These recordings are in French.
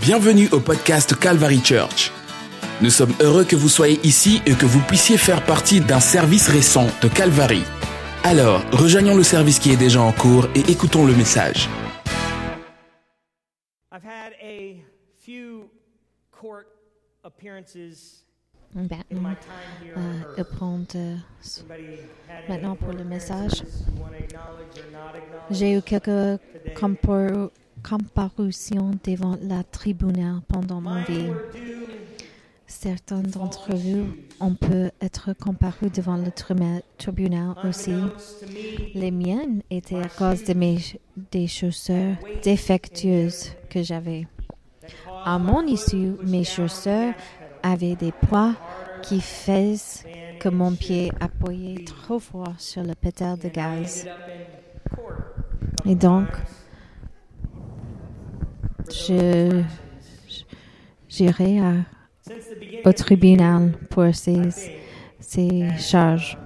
Bienvenue au podcast Calvary Church. Nous sommes heureux que vous soyez ici et que vous puissiez faire partie d'un service récent de Calvary. Alors, rejoignons le service qui est déjà en cours et écoutons le message. I've had a few court appearances in Maintenant, my time here euh, prends euh, maintenant pour le message. J'ai eu quelques today? compar- comparutions devant la tribunal pendant Mine vie. Certains d'entre vous, on peut être comparus devant le tribunal aussi. Les miennes étaient à cause de mes des chaussures défectueuses que j'avais. À mon issue, mes chaussures avaient des poids qui faisaient que mon pied appuyait trop fort sur le pétale de gaz. Et donc, times for those je- infractions. J'irai the beginning au tribunal pour ces, ces charges.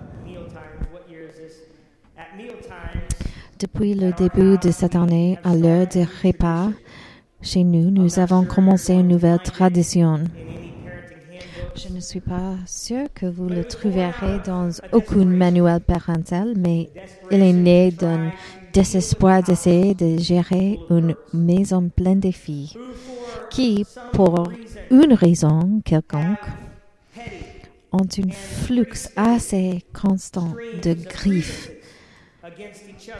Depuis le début de cette année, à l'heure des repas, chez nous, nous avons commencé une nouvelle tradition. Je ne suis pas sûre que vous le trouverez dans aucun manuel parental, mais il est né d'un désespoir d'essayer de gérer une maison pleine de filles qui, pour une raison quelconque, ont un flux assez constant de griffes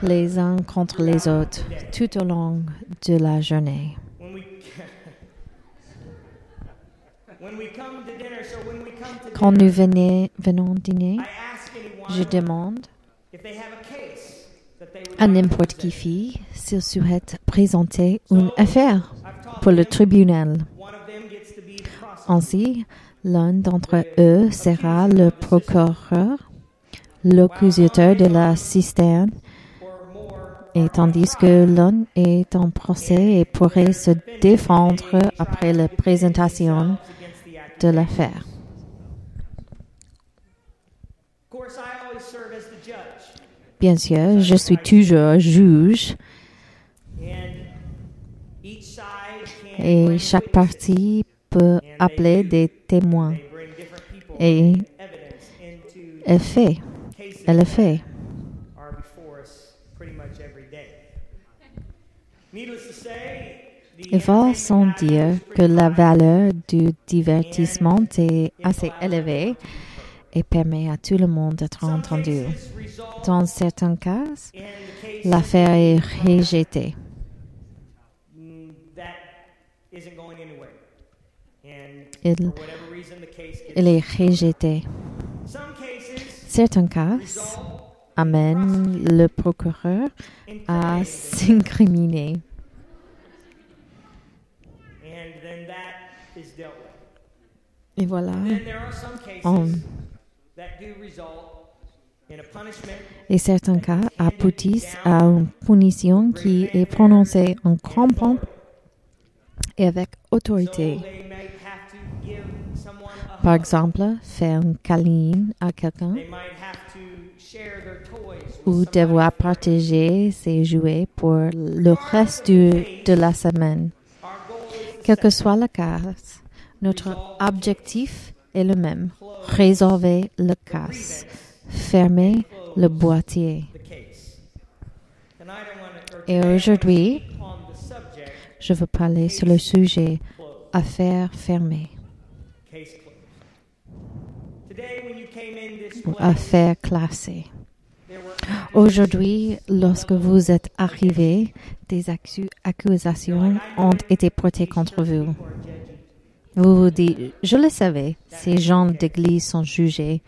les uns contre les autres tout au long de la journée. when we when we come to dinner. So when we come to Quand nous venez- venons dîner, je demande à n'importe qui fille s'il souhaite présenter une affaire pour le tribunal. Ainsi, l'un d'entre eux sera le procureur, l'accusateur de la cisterne, et tandis que l'un est en procès et pourrait se défendre après la présentation. De l'affaire. Bien sûr, je suis toujours juge et chaque partie peut appeler des témoins. Et elle fait, elle fait. Il va sans dire que la valeur du divertissement est assez élevée et permet à tout le monde d'être entendu. Dans certains cas, l'affaire est rejetée. Il, il est rejeté. Certains cas amènent le procureur à s'incriminer. and then that is dealt with. Et voilà. Then there are some cases Oh. that do result in a punishment Et certains cas aboutissent à une punition qui est prononcée en grand pompe et avec autorité. Par exemple, faire un câlin à quelqu'un ou devoir partager ses jouets pour le reste de la semaine. Our goal is to Quel que soit le cas, notre objectif est le même. Résolver le cas. Fermer le boîtier. Et aujourd'hui, je veux parler sur le sujet affaires fermées affaires classées. Aujourd'hui, lorsque vous êtes arrivés, des accu- accusations ont été portées contre vous. Vous vous dites, je le savais, ces gens d'église sont jugés.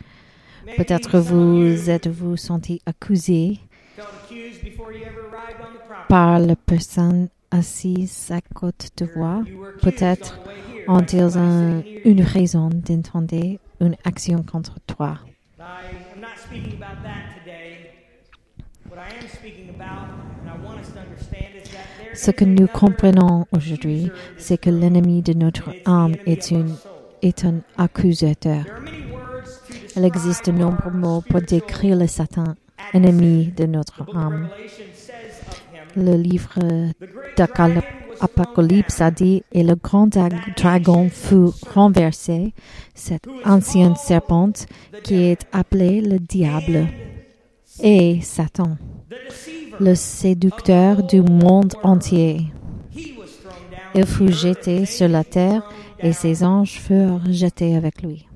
Peut-être vous êtes-vous senti accusé par la personne assise à côté de vous. Peut-être ont-ils une raison d'intenter une action contre toi. Ce que nous comprenons aujourd'hui, c'est que l'ennemi de notre âme est, une, est un accusateur. Il existe de nombreux mots pour décrire le Satan, ennemi de notre âme. Le livre the great d'Acal- dragon was Apocalypse a dit, et le grand dra- dragon fut renversé, cette ancienne serpente qui est appelée le diable et Satan, le séducteur du monde entier. Il fut jeté sur la terre et ses anges furent jetés avec lui.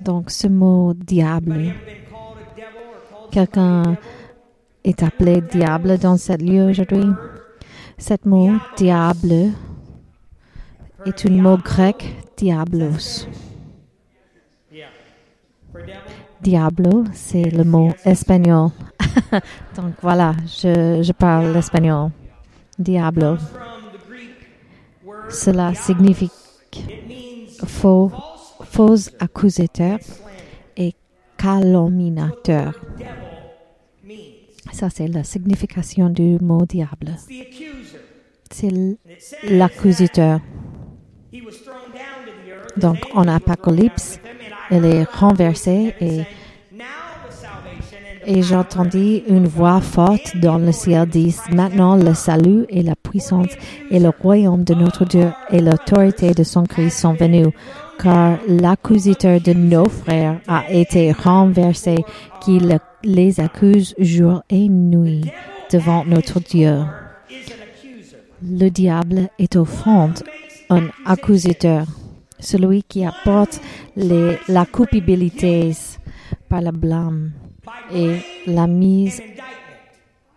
Donc ce mot diable, quelqu'un est appelé diable dans cette lieu aujourd'hui. Cet mot diable est un mot grec diablos. Diablo, c'est le mot espagnol. Donc voilà, je, parle l'espagnol. Diablo. Cela signifie faux, faux accusateur et means. Ça, c'est la signification du mot diable. C'est l'accusateur. Donc, en Apocalypse, elle est renversée et Et j'entendis une voix forte dans le ciel dire, Maintenant le salut et la puissance et le royaume de notre Dieu et l'autorité de son Christ sont venus, car l'accusateur de nos frères a été renversé, qui le- les accuse jour et nuit devant notre Dieu. Le diable est au fond un accusateur, celui qui apporte les, la culpabilité par le blâme et la mise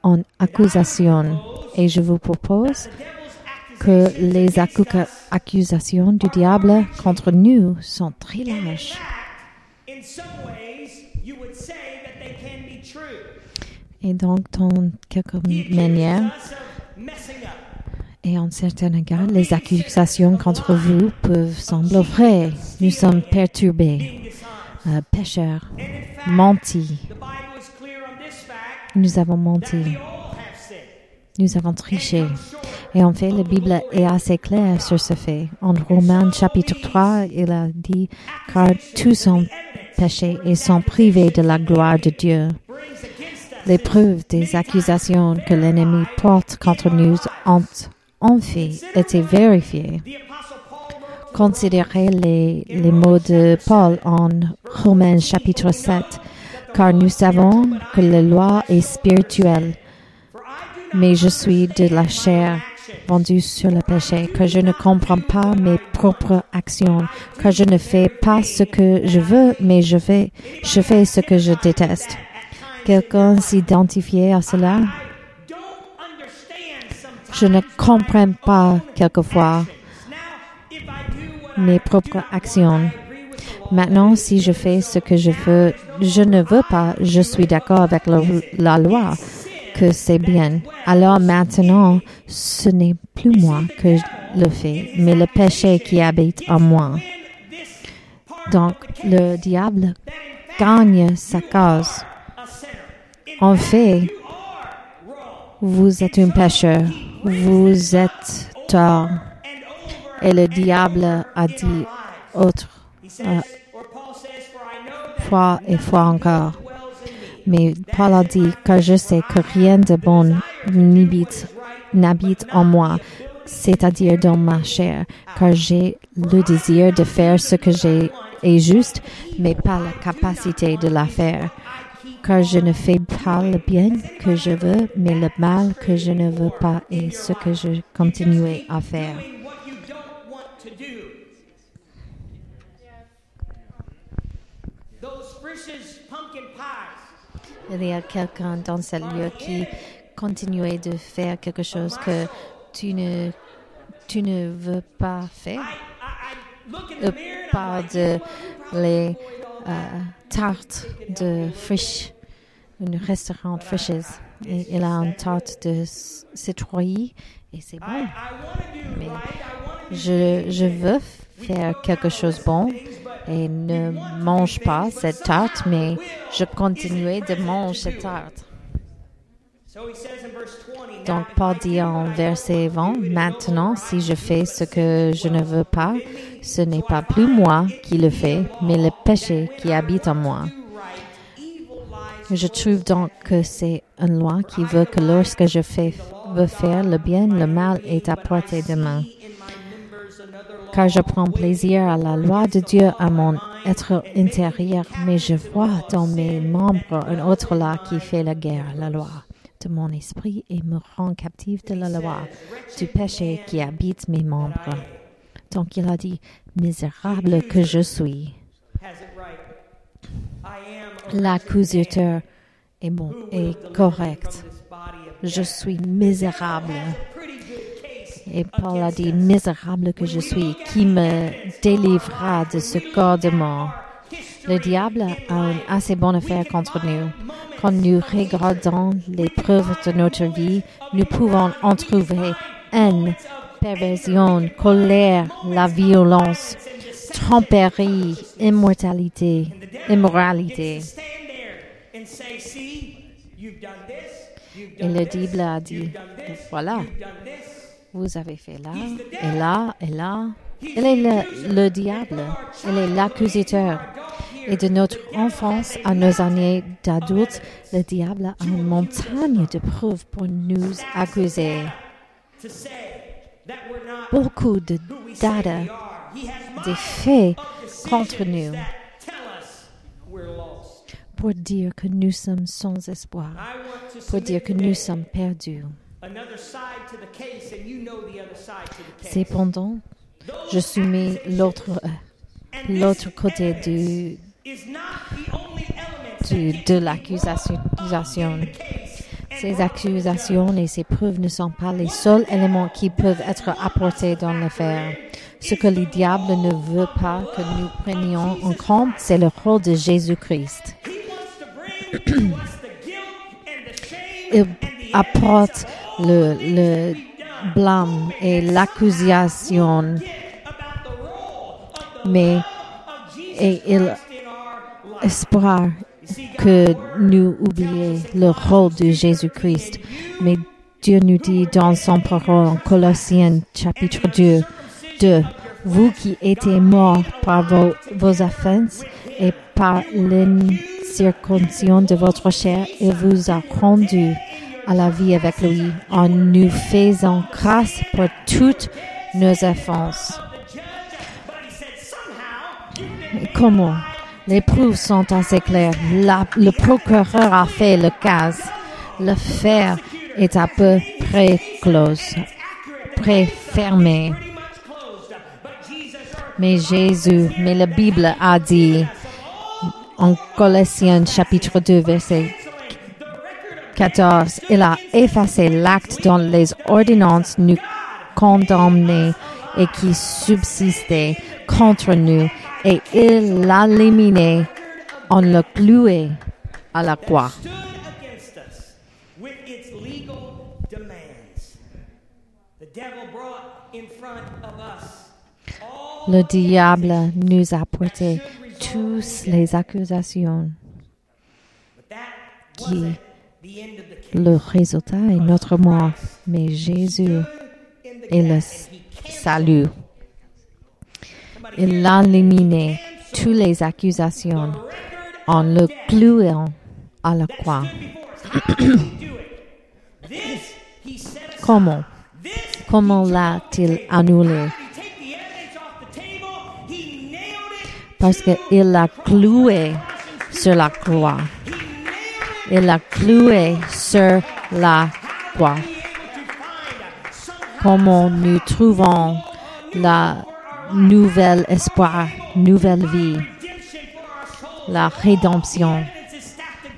en accusation. Et je vous propose que les accu- accusations du diable contre nous sont très true. Et donc, dans quelque manière, us of messing up. Et en certains égards, les accusations contre vous peuvent sembler vraies. Nous sommes perturbés, euh, pécheurs, mentis. Nous avons menti, nous avons triché. Et en fait, la Bible est assez claire sur ce fait. En Romains chapitre 3, il a dit, car tous ont péché et sont privés de la gloire de Dieu. Les preuves des accusations que l'ennemi porte contre nous ont, en fait, été wrote Considérez les, mots de Paul en Romains chapitre 7, car nous savons que la loi est spirituelle, mais je suis de la chair vendue sur le péché, que je ne comprends pas mes propres actions, que je ne fais pas ce que je veux, mais je fais, je fais ce que je déteste. Quelqu'un s'identifiait à cela? Je ne comprends pas quelquefois mes propres actions. Maintenant, si je fais ce que je veux, je ne veux pas, je suis d'accord avec la, loi que c'est bien. Alors maintenant, ce n'est plus moi que le fais, mais le péché qui habite en moi. Donc, le diable gagne sa cause. En fait, vous êtes un pécheur, vous êtes tort. Et le diable a dit autre euh, fois et fois encore. Mais Paul a dit que je sais que rien de bon n'habite, n'habite en moi, c'est-à-dire dans ma chair, car j'ai le désir de faire ce que j'ai est juste, mais pas la capacité de la faire. Car je ne fais pas le bien que je veux, mais le mal que je ne veux pas est ce que je continue à faire. Il y a quelqu'un dans ce lieu qui continue de faire quelque chose que tu ne, tu ne veux pas faire. Mirror parle de les euh, tartes de Frisch, un restaurant Frisch's. Et il a une tarte de citrouille et c'est bon. Mais je, je veux faire quelque chose de bon et ne mange pas cette tarte, mais je continue de manger cette tarte. so he says in verse 20 Donc Paul dit en verset 20, maintenant si je fais ce que je ne veux pas, ce n'est pas plus moi qui le fais, mais le péché qui habite en moi. Je trouve donc que c'est une loi qui veut que lorsque je fais veux faire le bien, le mal est à portée de main. Car je prends plaisir à la loi de Dieu, à mon être intérieur, mais je vois dans mes membres un autre loi qui fait la guerre, la loi de mon esprit et me rend captif de la loi du péché qui habite mes membres. Donc il a dit, misérable que je suis. L'accusateur est bon et correct. Je suis misérable. Et Paul a dit, misérable que je suis, qui me délivrera de ce corps de mort. Le diable a une assez bonne affaire contre nous. Quand nous regardons les preuves de notre vie, nous pouvons en trouver haine, perversion, colère, la violence, tromperie, immortalité, immoralité. Et le diable a dit, voilà, vous avez fait là, et là, et là. Il est le, le diable, il est l'accusateur. Et de notre enfance à nos années d'adultes, le diable a une montagne de preuves pour nous accuser. Beaucoup de data, des faits contre nous pour dire que nous sommes sans espoir, pour dire que nous sommes perdus. Cependant, je soumets l'autre l'autre côté du, du de l'accusation. Ces accusations et ces preuves ne sont pas les seuls éléments qui peuvent être apportés dans l'affaire. Ce que le diable ne veut pas que nous prenions en compte, c'est le rôle de Jésus-Christ. Il apporte le, le blâme et l'accusation, mais et il espère que nous oublions le rôle de Jésus-Christ. Mais Dieu nous dit dans son parole en Colossiens chapitre 2, 2 vous qui étiez morts par vos, vos offenses et par l'incirconcision de votre chair, il vous a rendu à la vie avec lui en nous faisant grâce pour toutes nos offenses. Comment Les preuves sont assez claires. La, le procureur a fait le cas. L'affaire est à peu près close, près fermée. Mais Jésus, mais la Bible a dit en Colossiens chapitre 2 verset 14, il a effacé l'acte dont les ordonnances nous condamnaient et qui subsistait contre nous et il l'a éliminé en le cloué à la croix. Le diable nous a porté toutes les accusations qui le résultat est notre mort, mais Jésus est le salut. Il a éliminé toutes les accusations en le clouant à la croix. Comment? Comment l'a-t-il annulé? Parce qu'il l'a cloué sur la croix. Il l'a cloué sur la croix. Comment nous trouvons la nouvel espoir, nouvelle vie, la rédemption.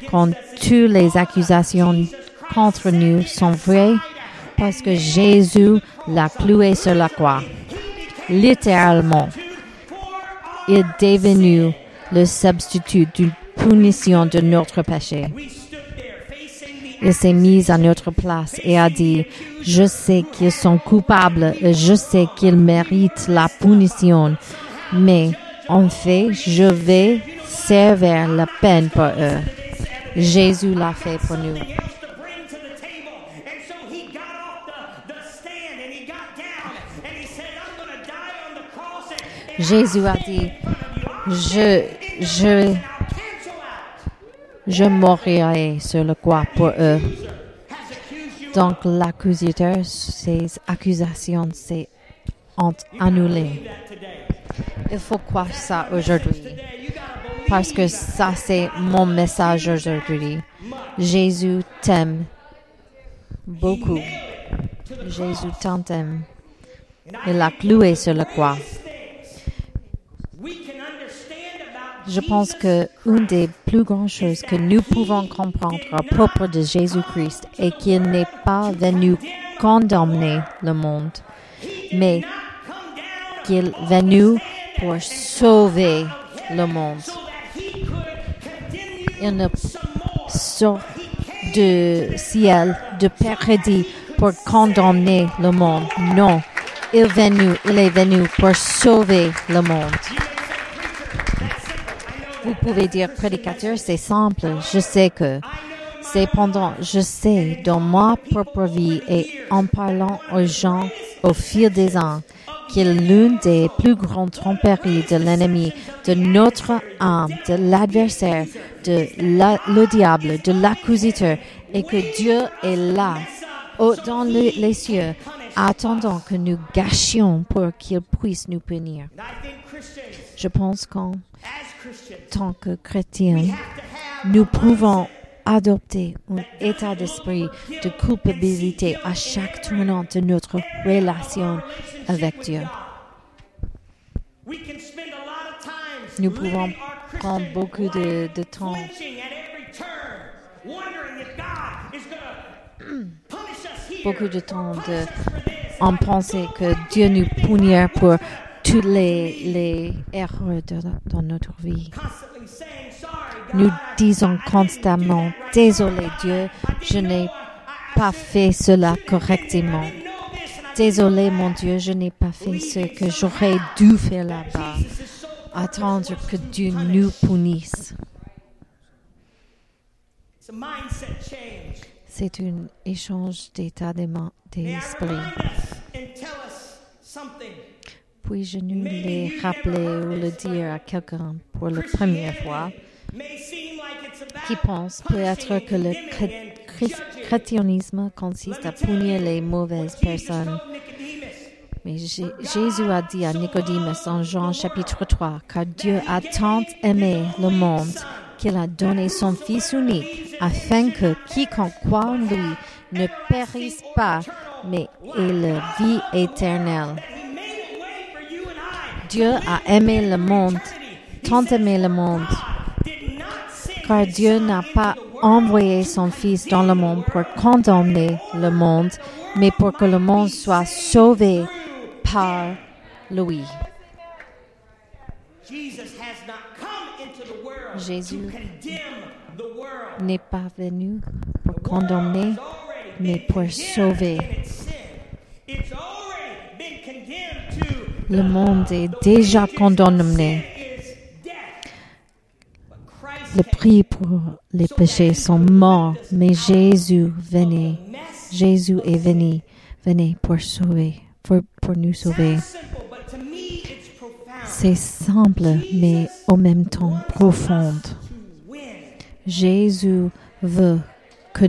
Quand toutes les accusations contre nous sont vraies, parce que Jésus l'a cloué sur la croix. Littéralement, il est devenu le substitut d'une punition de notre péché. Il s'est mis à notre place et a dit, je sais qu'ils sont coupables je sais qu'ils méritent la punition, mais en fait, je vais servir la peine pour eux. Jésus l'a fait pour nous. Jésus a dit, je, je, je mourrai sur le croix pour eux. Donc l'accusateur, ses accusations, c'est ont annulé. that today. Il faut croire ça aujourd'hui. Parce que ça, c'est mon message aujourd'hui. Jésus t'aime beaucoup. Jésus t'aime. Il a cloué sur la croix. Je pense que une des plus grandes choses que nous pouvons comprendre à propos de Jésus-Christ est qu'il n'est pas venu condamner le monde, mais qu'il est venu pour sauver le monde. Il ne sort du ciel de paradis pour condamner le monde. Non, il est venu, il est venu pour sauver le monde. Vous pouvez dire prédicateur, c'est simple. Je sais que. Cependant, je sais dans ma propre vie et en parlant aux gens au fil des ans qu'il est l'une des plus grandes tromperies de l'ennemi, de notre âme, de l'adversaire, de le diable, de l'accusateur, et que Dieu est là, dans le- les cieux, attendant que nous gâchions pour qu'il puisse nous punir. Je pense qu'en tant que chrétiens, nous pouvons adopter un état d'esprit de culpabilité à chaque tournant de notre relation avec Dieu. Nous pouvons prendre beaucoup de, de temps beaucoup de temps de en penser que Dieu nous punira pour toutes les, erreurs dans notre vie. Nous disons constamment, désolé Dieu, je n'ai pas fait cela correctement. Désolé mon Dieu, je n'ai pas fait ce que j'aurais dû faire là-bas. Attendre que Dieu nous punisse. C'est un échange d'état d'esprit. remind us and tell us something. Puis-je nous les rappeler ou le dire à quelqu'un pour la première fois qui pense peut-être que le chré- chré- chrétianisme consiste à punir les mauvaises personnes. Mais Jé- Jésus a dit à Nicodème en Jean chapitre 3, car Dieu a tant aimé le monde qu'il a donné son Fils unique, afin que quiconque croit en lui ne périsse pas, mais la vie éternelle. Dieu a aimé le monde, tant aimé le monde, car Dieu n'a pas envoyé son Fils dans le monde pour condamner le monde, mais pour que le monde soit sauvé par lui. Jésus n'est pas venu pour condamner, mais pour sauver. Le monde est déjà condamné. Le prix pour les péchés sont morts, mais Jésus venait. Jésus est venu, venez pour sauver, pour, pour nous sauver. C'est simple, mais en même temps profond. To win. Jésus veut que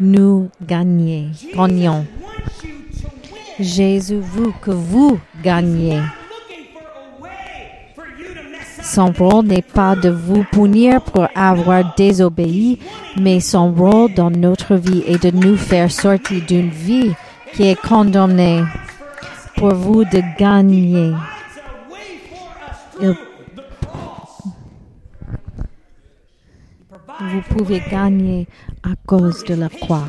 nous to win. Jésus veut que vous up. Son rôle n'est pas de vous punir pour avoir désobéi, mais son rôle dans notre vie est de nous faire sortir d'une vie qui est condamnée pour vous de gagner. Provides Vous pouvez gagner à cause de la croix.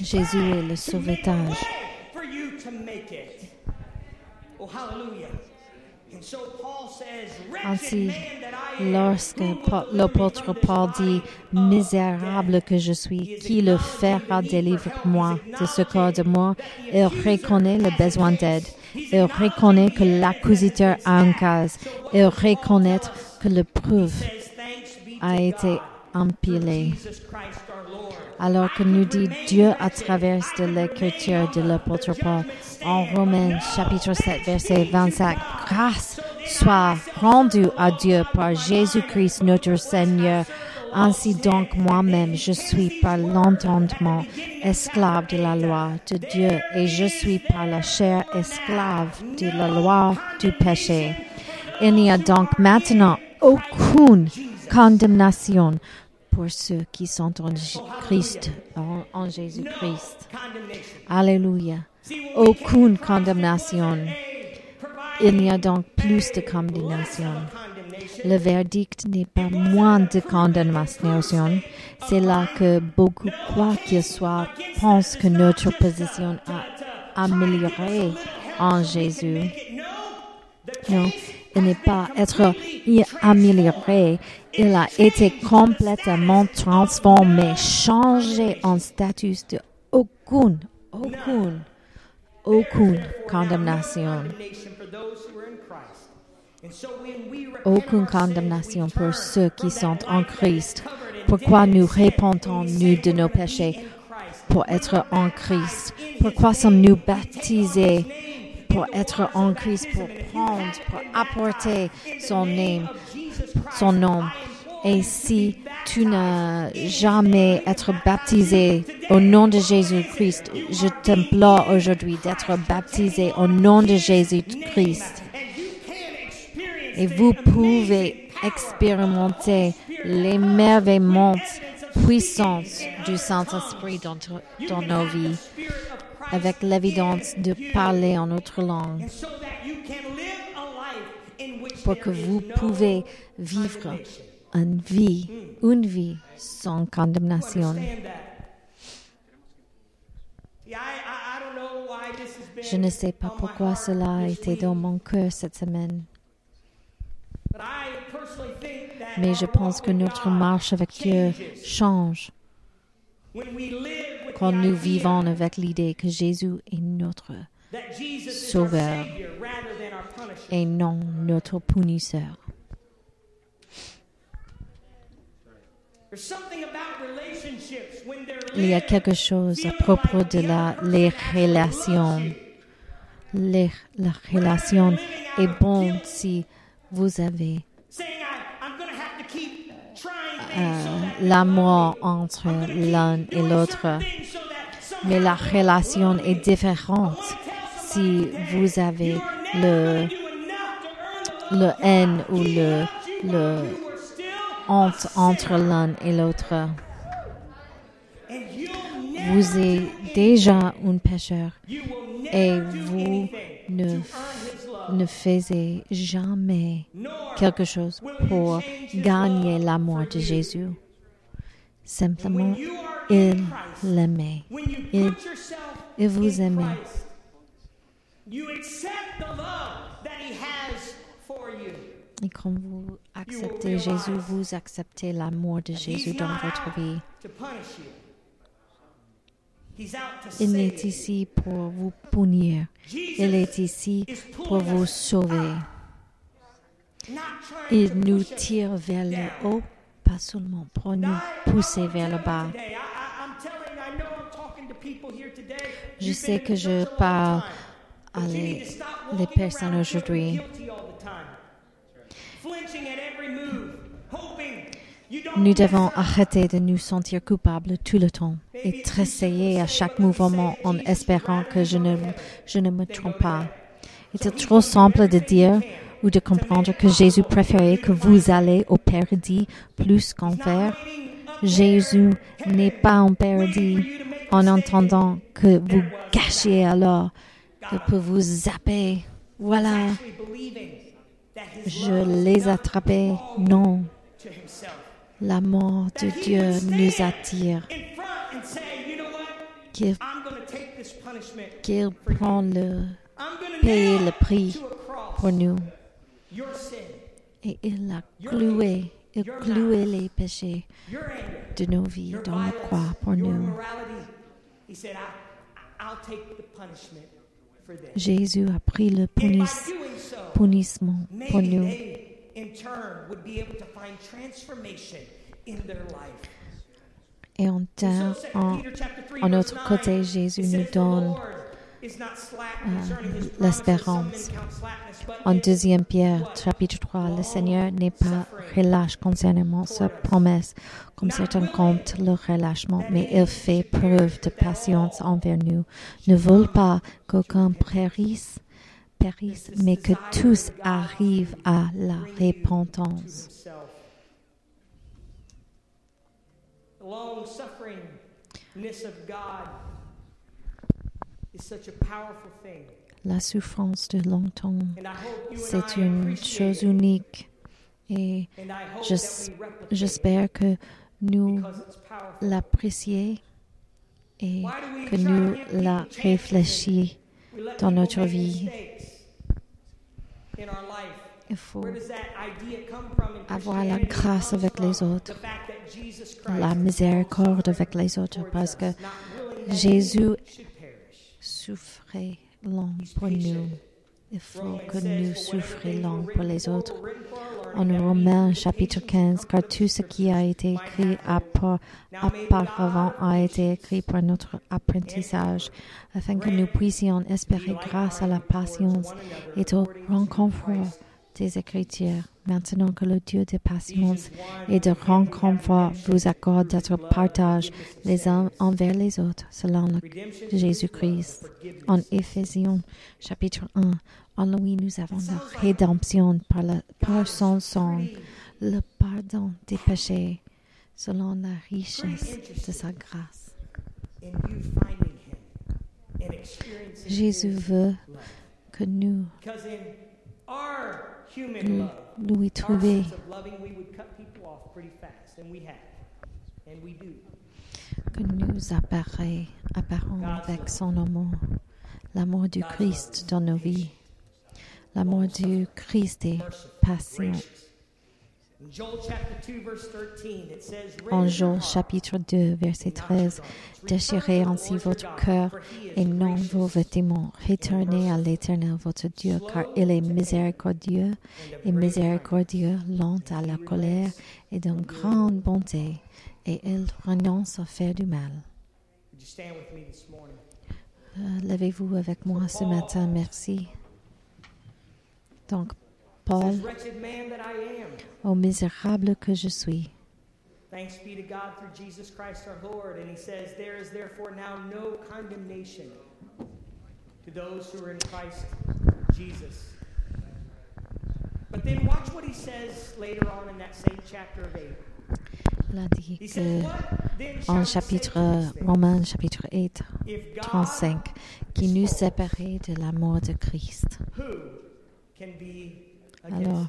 Jésus est le sauvetage. Oh, Ainsi, lorsque l'apôtre Paul dit Misérable que je suis, qui le fera délivrer moi de ce corps de mort Il reconnaît le besoin d'aide. Il reconnaît que l'accusateur a un cas. Il reconnaît que le preuve a été empilée. Alors que nous dit Dieu à travers de l'écriture de l'apôtre Paul en Romains chapitre 7 verset 25. Grâce soit rendue à Dieu par Jésus-Christ notre Seigneur Ainsi donc moi-même, je suis par l'entendement esclave de la loi de Dieu et je suis par la chair esclave de la loi du péché. Il n'y a donc maintenant aucune condamnation pour ceux qui sont en Jésus-Christ. Alléluia. Aucune condamnation. Il n'y a donc plus de condamnation. Le verdict n'est pas moins de condamnation. C'est là que beaucoup, quoi qu'il soit, pensent que notre position a amélioré en Jésus. Non, il n'est pas être amélioré. Il a été complètement transformé, changé en statut de aucune, aucune, aucune condamnation. Aucune condamnation pour ceux qui sont en Christ. Pourquoi nous répondons-nous de nos péchés pour être en Christ? Pourquoi sommes-nous baptisés pour être en Christ, pour prendre, pour apporter son nom, son nom? Et si tu n'as jamais été baptisé au nom de Jésus-Christ, je t'implore aujourd'hui d'être baptisé au nom de Jésus-Christ. Et vous pouvez expérimenter les merveillements puissances du Saint-Esprit dans, dans nos vies, avec l'évidence de parler en autre langue, pour que vous pouvez vivre une vie, une vie sans condamnation. Je ne sais pas pourquoi cela a été dans mon cœur cette semaine. Mais je pense que notre marche avec Dieu change quand nous vivons avec l'idée que Jésus est notre sauveur et non notre punisseur. Il y a quelque chose à propos de la, les relations. Les, la relation est bonne si vous avez l'amour entre l'un et l'autre. Mais la relation est différente si vous avez le, le haine ou le, le honte entre l'un et l'autre. Vous êtes déjà un pécheur et vous ne, ne faisiez jamais quelque chose pour gagner l'amour de Jésus. Simplement, il l'aimait. Il, il vous aimait. Et quand vous acceptez Jésus, vous acceptez l'amour de Jésus dans votre vie. Il n'est ici pour vous punir. Il est ici pour vous sauver. Il nous tire vers le haut, pas seulement pour nous pousser vers le bas. Je sais que je parle à les, les personnes aujourd'hui. Nous devons arrêter de nous sentir coupables tout le temps et tressailler à chaque mouvement en espérant que je ne, je ne me trompe pas. Est trop simple de dire ou de comprendre que Jésus préférait que vous allez au paradis plus qu'enfer? Jésus n'est pas en paradis en entendant que vous gâchiez alors, que pour vous zapper. Voilà, je les attrapais. Non. L'amour de Dieu nous attire. Qu'il qu'il prend le, payer le prix pour nous. Et il a cloué, il cloué les péchés de nos vies dans la croix pour nous. Jésus a pris le punis, punissement pour nous. Et en, en, en autre côté, Jésus nous donne is not slack euh, concerning his promises. l'espérance. Some men count slackness, but En in deuxième Pierre, chapitre 3, le Seigneur n'est pas relâche concernant sa promesse, comme certains comptent le relâchement, mais il fait preuve de patience envers nous. Ne veut pas qu'aucun périsse, périsse, mais que tous arrivent à la repentance. La souffrance de longtemps, c'est une chose unique et j'espère que nous l'apprécions et que nous la let dans notre vie. mistakes in our life. Il faut avoir la grâce avec les autres, la miséricorde avec les autres, parce que Jésus souffrait long pour nous. Il faut que nous souffrions pour les autres. En Romains chapitre 15, car tout ce qui a été écrit auparavant a été écrit pour notre apprentissage, afin que nous puissions espérer grâce à la patience et au renconfort des Écritures. Maintenant que le Dieu de patience et de renconfort vous accorde d'être partage les uns envers les autres, selon Jésus-Christ. En Éphésiens chapitre 1, en lui nous avons la rédemption par, la, par son sang, le pardon des péchés, selon la richesse de sa grâce. Jésus veut que nous lui do. que nous apparaît, apparons avec son amour, l'amour du Christ dans nos vies, l'amour du Christ est patient. gracious. In Joel chapter 2, verse 13, it says, En "Rend your Joël heart chapitre 2, verset and not your 13, garments. Déchirez ainsi votre cœur et non vos vêtements. Retournez à l'Éternel votre Dieu, car il est miséricordieux et miséricordieux, lent à la colère et d'une grande bonté, et il renonce à faire du mal. Euh, Levez-vous avec moi ce matin, merci. Donc, Paul, au misérable que je suis, Thanks be to God through Jesus Christ our Lord. And he says, There is therefore now no condemnation to those who are in Christ Jesus. But then watch what he says later on in that same chapter of 8. il a dit He que en chapitre? Romains chapitre 8, If God, 35, qui nous séparait de l'amour de Christ. who Alors. us?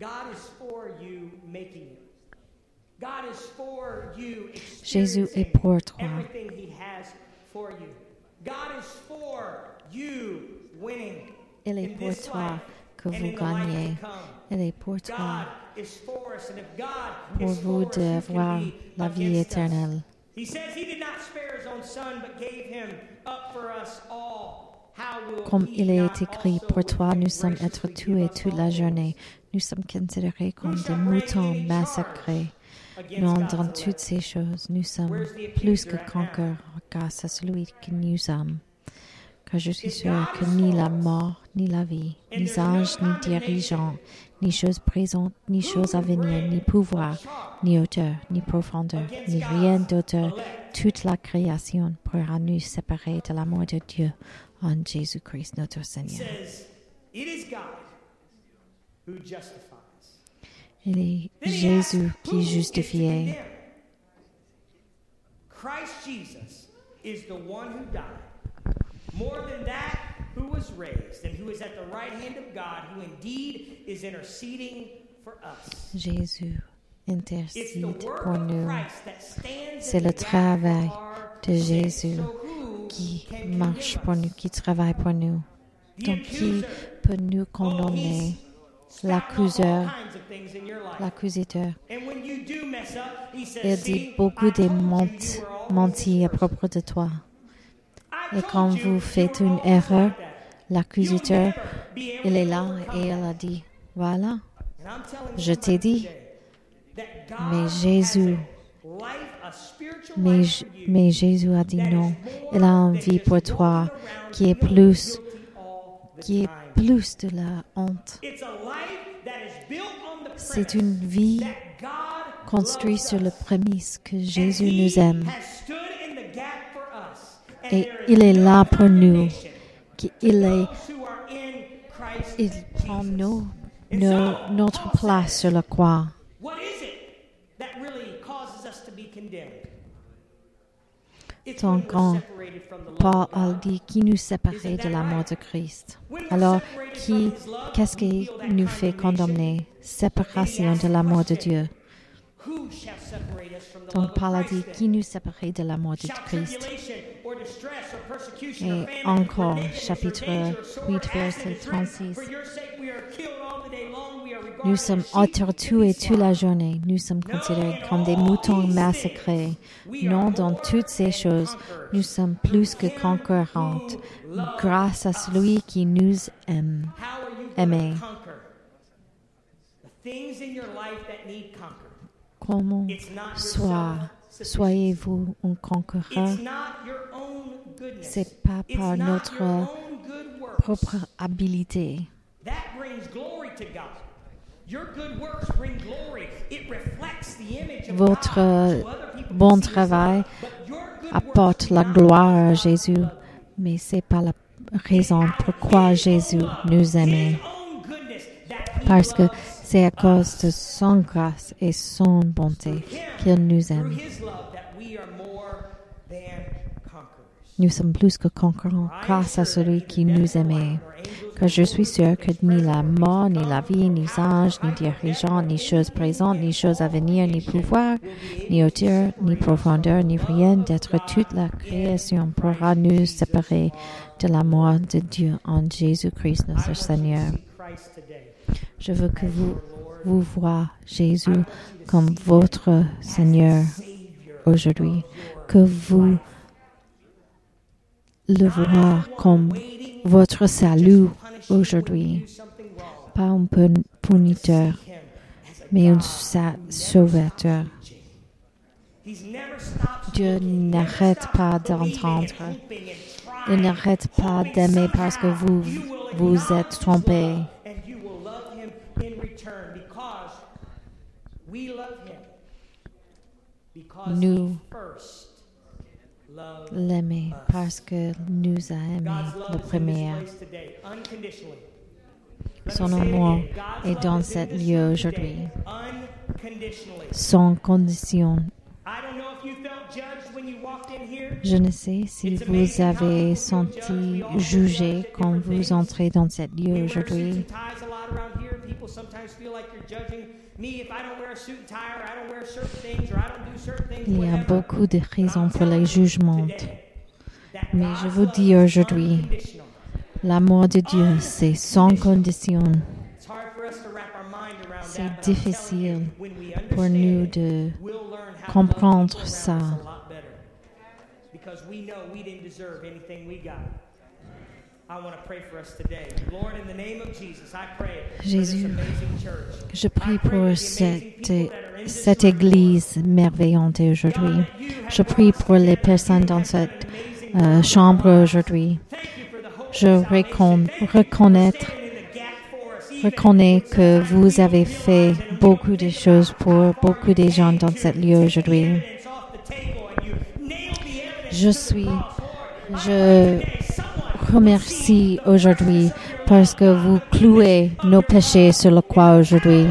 God is for you making it. God is for you Jésus est pour toi. everything He has for you. God is for you winning Il est pour toi que vous gagnez. Il est pour toi God is for us, and if God pour vous d'avoir be la vie éternelle. He says he did not spare his own son, but gave him up for us all. Comme il est écrit, pour toi nous sommes être tués toute la journée. Nous sommes considérés comme des moutons massacrés. Non, dans toutes ces choses, nous sommes plus que conquérants grâce à celui qui nous aime. Car je suis sûr que ni la mort, ni la vie, ni anges, ni dirigeants, ni choses présentes, ni choses à venir, ni pouvoir, ni hauteur, ni profondeur, ni rien d'autre, toute la création pourra nous séparer de l'amour de Dieu en Jésus-Christ notre Seigneur. says, It is God who justifies. Il est Jésus who qui condemn? Christ Jesus is the one who died. More than that, who was raised and who is at the right hand of God, who indeed is interceding for us. Jésus work pour nous. C'est le travail de. Jésus qui marche pour us? nous, qui travaille pour nous. Donc, qui peut nous condamner? L'accuseur. L'accusateur. Il "See, dit beaucoup de always mentis à propos de toi. Et quand vous faites une erreur. L'accusateur, il est là et il a dit, voilà, Je t'ai dit, mais Jésus Mais, Jésus a dit non. Il a envie just pour toi qui est plus, qui est plus de la honte. C'est une vie construite sur le us. prémisse que Jésus nous aime. Et il est là pour nous. to est, il prend nos- nos- notre place sur la croix. What is it that really causes us to be condemned? The love Paul a dit qui nous séparait de l'amour de Christ. Alors, qui, qu'est-ce qui nous fait condamner? Séparation de l'amour de Dieu. Donc, Paul a dit qui nous séparait de l'amour de Shall Christ. Et encore, chapitre danger or sword, 8, verset acid or drink? 36. Nous sommes sheep to entretués be toute la journée. Nous sommes considérés comme des moutons massacrés. Non, dans toutes ces choses, nous sommes plus que concurrentes grâce à celui qui nous aime. Conquered? Comment soyez-vous un conquérant? C'est pas par not notre propre habilité. Votre people bon travail apporte la gloire à Jésus, mais c'est pas la raison pourquoi Jésus nous aimait. Parce que c'est à cause de son grâce et son bonté qu'il nous aime. his love that we are more than conquerors. Nous sommes plus que concurrents grâce à celui qui nous aimait. Car je suis sûr que ni la mort, ni la vie, ni anges, ni dirigeants, ni choses présentes, ni choses à venir, ni pouvoir, ni hauteur, ni profondeur, ni rien d'être toute la création pourra nous séparer de l'amour de Dieu en Jésus-Christ notre Seigneur. Je veux que vous, vous voyez Jésus comme votre Seigneur aujourd'hui, que vous le voyez comme votre salut aujourd'hui, pas un pun- puniteur, mais un sa- sauveteur. He's never stopped Dieu n'arrête pas d'entendre. Il n'arrête pas d'aimer parce que vous vous êtes trompé. Nous L'aimer parce que nous a aimé le premier. Son amour est dans cet lieu aujourd'hui. Sans condition. I don't know if you felt judged when you walked in here. Je ne sais si vous avez senti jugé quand vous entrez dans cet lieu aujourd'hui. People sometimes feel like you're judging me if I don't wear a suit and tie or I don't wear certain things or I don't do certain things. Il y a beaucoup de raisons pour les jugements. Mais je vous dis is aujourd'hui. L'amour de Dieu, c'est sans condition. It's hard for us to wrap our mind around C'est difficile pour nous de comprendre ça. us a lot better. Because we know we didn't deserve anything we got. Jésus. Je I prie pour cette, cette église merveillante aujourd'hui. Je prie pour les personnes dans cette euh, chambre aujourd'hui. Je reconnais, reconnais que vous avez fait beaucoup de choses pour beaucoup de gens dans cet lieu aujourd'hui. Je suis, je remercie aujourd'hui parce que vous clouez nos péchés sur le croix aujourd'hui.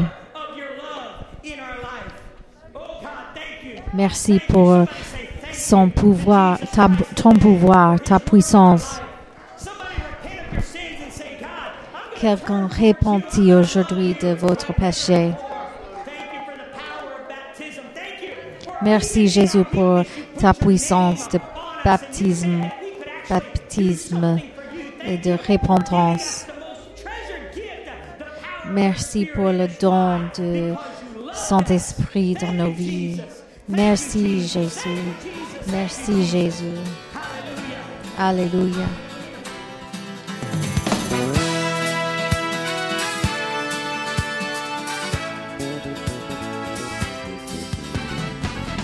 Merci pour son pouvoir, ton pouvoir, ta puissance. Quelqu'un répandit aujourd'hui de votre péché. Merci Jésus pour ta puissance de baptisme, baptisme et de repentance. Merci pour le don de Saint-Esprit dans nos vies. Merci Jésus. Merci Jésus. Alléluia.